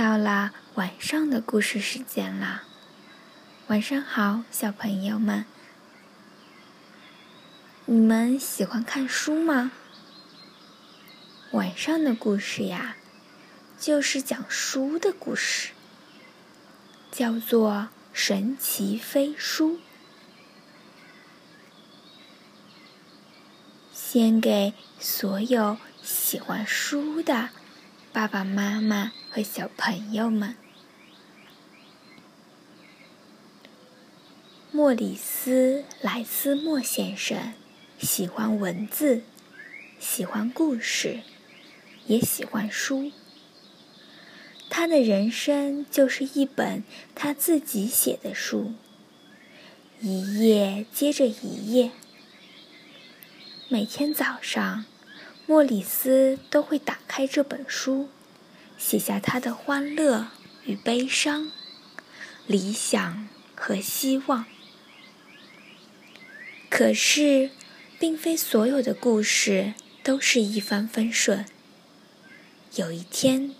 到了晚上的故事时间了。晚上好，小朋友们，你们喜欢看书吗？晚上的故事呀，就是讲书的故事，叫做《神奇飞书》。献给所有喜欢书的爸爸妈妈和小朋友们。莫里斯·莱斯莫先生喜欢文字，喜欢故事，也喜欢书。他的人生就是一本他自己写的书，一页接着一页。每天早上，莫里斯都会打开这本书，写下他的欢乐与悲伤、理想和希望。可是，并非所有的故事都是一帆风顺。有一天，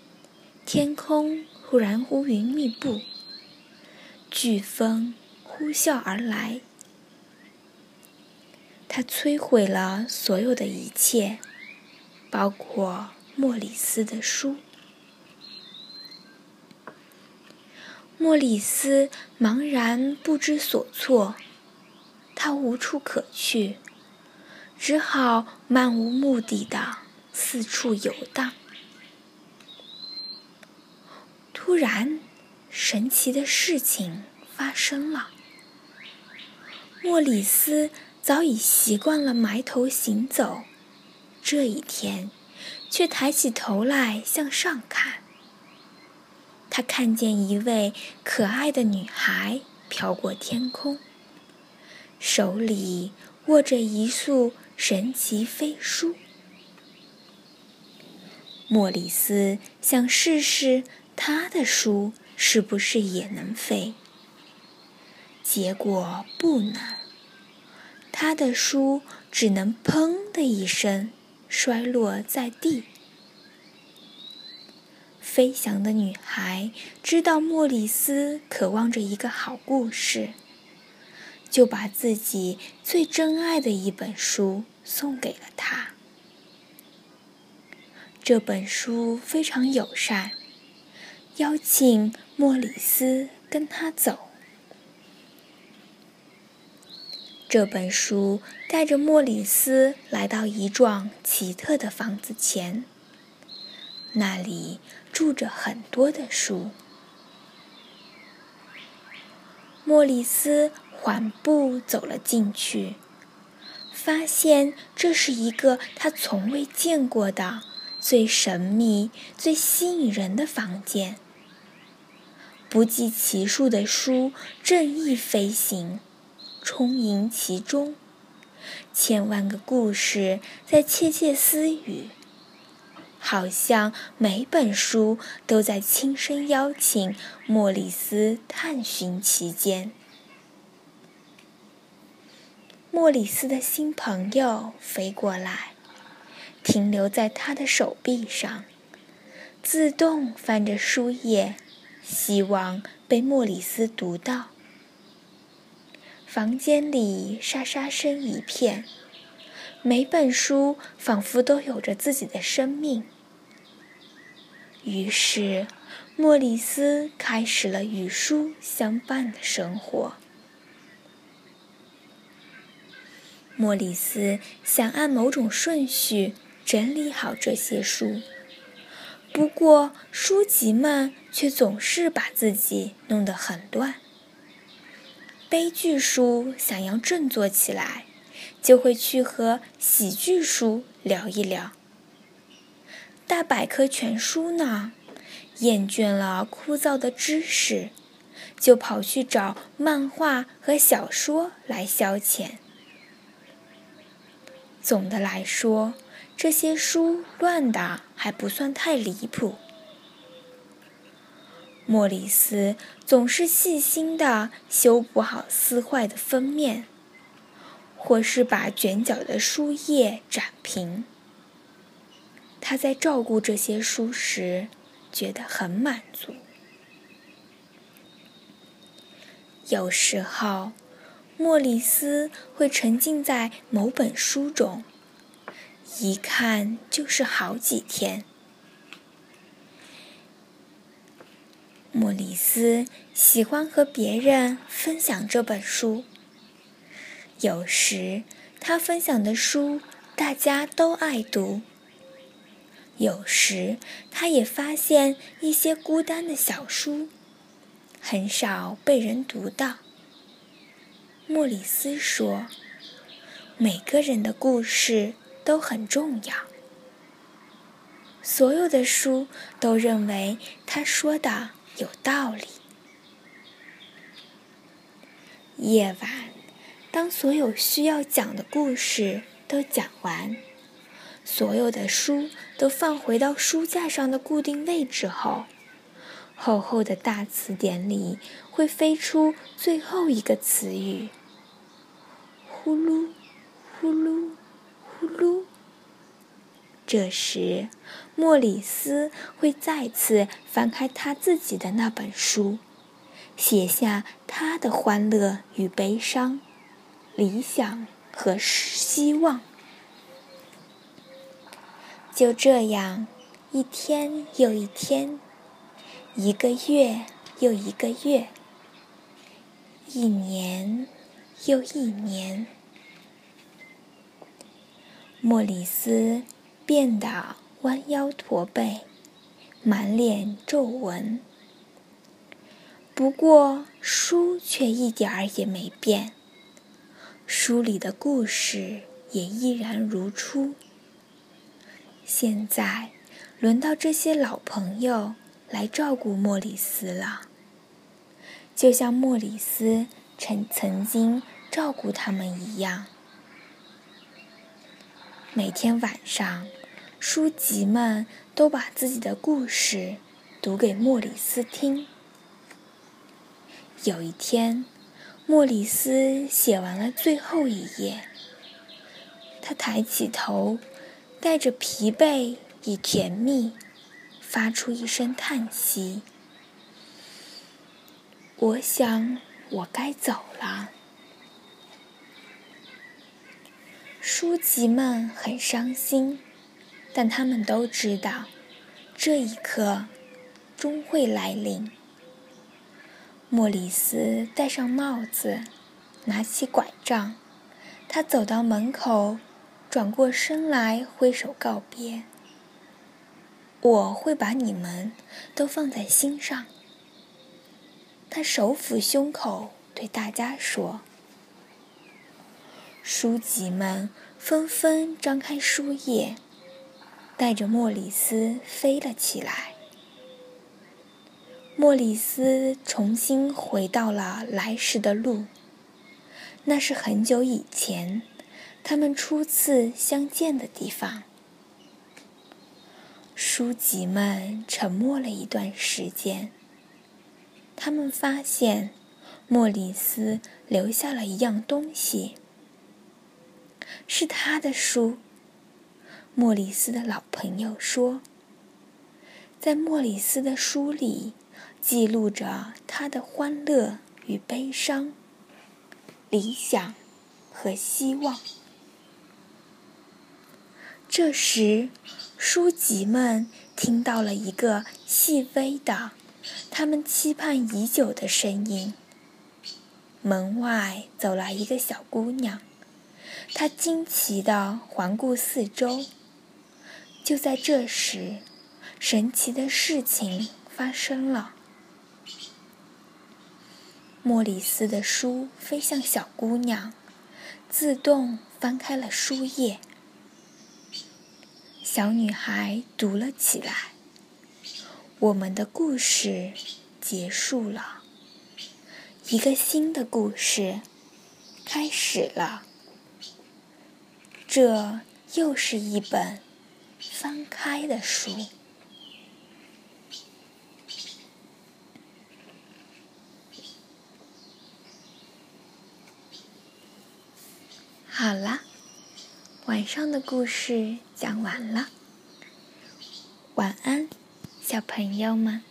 天空忽然乌云密布，飓风呼啸而来。它摧毁了所有的一切，包括莫里斯的书。莫里斯茫然不知所措，他无处可去，只好漫无目的的四处游荡。突然，神奇的事情发生了，莫里斯。早已习惯了埋头行走，这一天，却抬起头来向上看。他看见一位可爱的女孩飘过天空，手里握着一束神奇飞书。莫里斯想试试他的书是不是也能飞，结果不能。他的书只能“砰”的一声摔落在地。飞翔的女孩知道莫里斯渴望着一个好故事，就把自己最珍爱的一本书送给了他。这本书非常友善，邀请莫里斯跟他走。这本书带着莫里斯来到一幢奇特的房子前，那里住着很多的书。莫里斯缓步走了进去，发现这是一个他从未见过的、最神秘、最吸引人的房间。不计其数的书正翼飞行。充盈其中，千万个故事在窃窃私语，好像每本书都在轻声邀请莫里斯探寻其间。莫里斯的新朋友飞过来，停留在他的手臂上，自动翻着书页，希望被莫里斯读到。房间里沙沙声一片，每本书仿佛都有着自己的生命。于是，莫里斯开始了与书相伴的生活。莫里斯想按某种顺序整理好这些书，不过书籍们却总是把自己弄得很乱。悲剧书想要振作起来，就会去和喜剧书聊一聊。大百科全书呢，厌倦了枯燥的知识，就跑去找漫画和小说来消遣。总的来说，这些书乱的还不算太离谱。莫里斯总是细心地修补好撕坏的封面，或是把卷角的书页展平。他在照顾这些书时，觉得很满足。有时候，莫里斯会沉浸在某本书中，一看就是好几天。莫里斯喜欢和别人分享这本书。有时，他分享的书大家都爱读；有时，他也发现一些孤单的小书。很少被人读到。莫里斯说：“每个人的故事都很重要。”所有的书都认为他说的有道理。夜晚，当所有需要讲的故事都讲完，所有的书都放回到书架上的固定位置后。厚厚的大词典里会飞出最后一个词语。呼噜，呼噜，呼噜。这时，莫里斯会再次翻开他自己的那本书，写下他的欢乐与悲伤、理想和希望。就这样，一天又一天。一个月又一个月，一年又一年，莫里斯变得弯腰驼背，满脸皱纹。不过书却一点儿也没变，书里的故事也依然如初。现在轮到这些老朋友。来照顾莫里斯了，就像莫里斯曾曾经照顾他们一样。每天晚上，书籍们都把自己的故事读给莫里斯听。有一天，莫里斯写完了最后一页，他抬起头，带着疲惫与甜蜜。发出一声叹息。我想，我该走了。书籍们很伤心，但他们都知道，这一刻终会来临。莫里斯戴上帽子，拿起拐杖，他走到门口，转过身来挥手告别。我会把你们都放在心上。他手抚胸口，对大家说：“书籍们纷纷张开书页，带着莫里斯飞了起来。莫里斯重新回到了来时的路，那是很久以前他们初次相见的地方。”书籍们沉默了一段时间。他们发现，莫里斯留下了一样东西，是他的书。莫里斯的老朋友说，在莫里斯的书里，记录着他的欢乐与悲伤、理想和希望。这时。书籍们听到了一个细微的、他们期盼已久的声音。门外走来一个小姑娘，她惊奇地环顾四周。就在这时，神奇的事情发生了。莫里斯的书飞向小姑娘，自动翻开了书页。小女孩读了起来：“我们的故事结束了，一个新的故事开始了。这又是一本翻开的书。”好了。晚上的故事讲完了，晚安。小朋友们。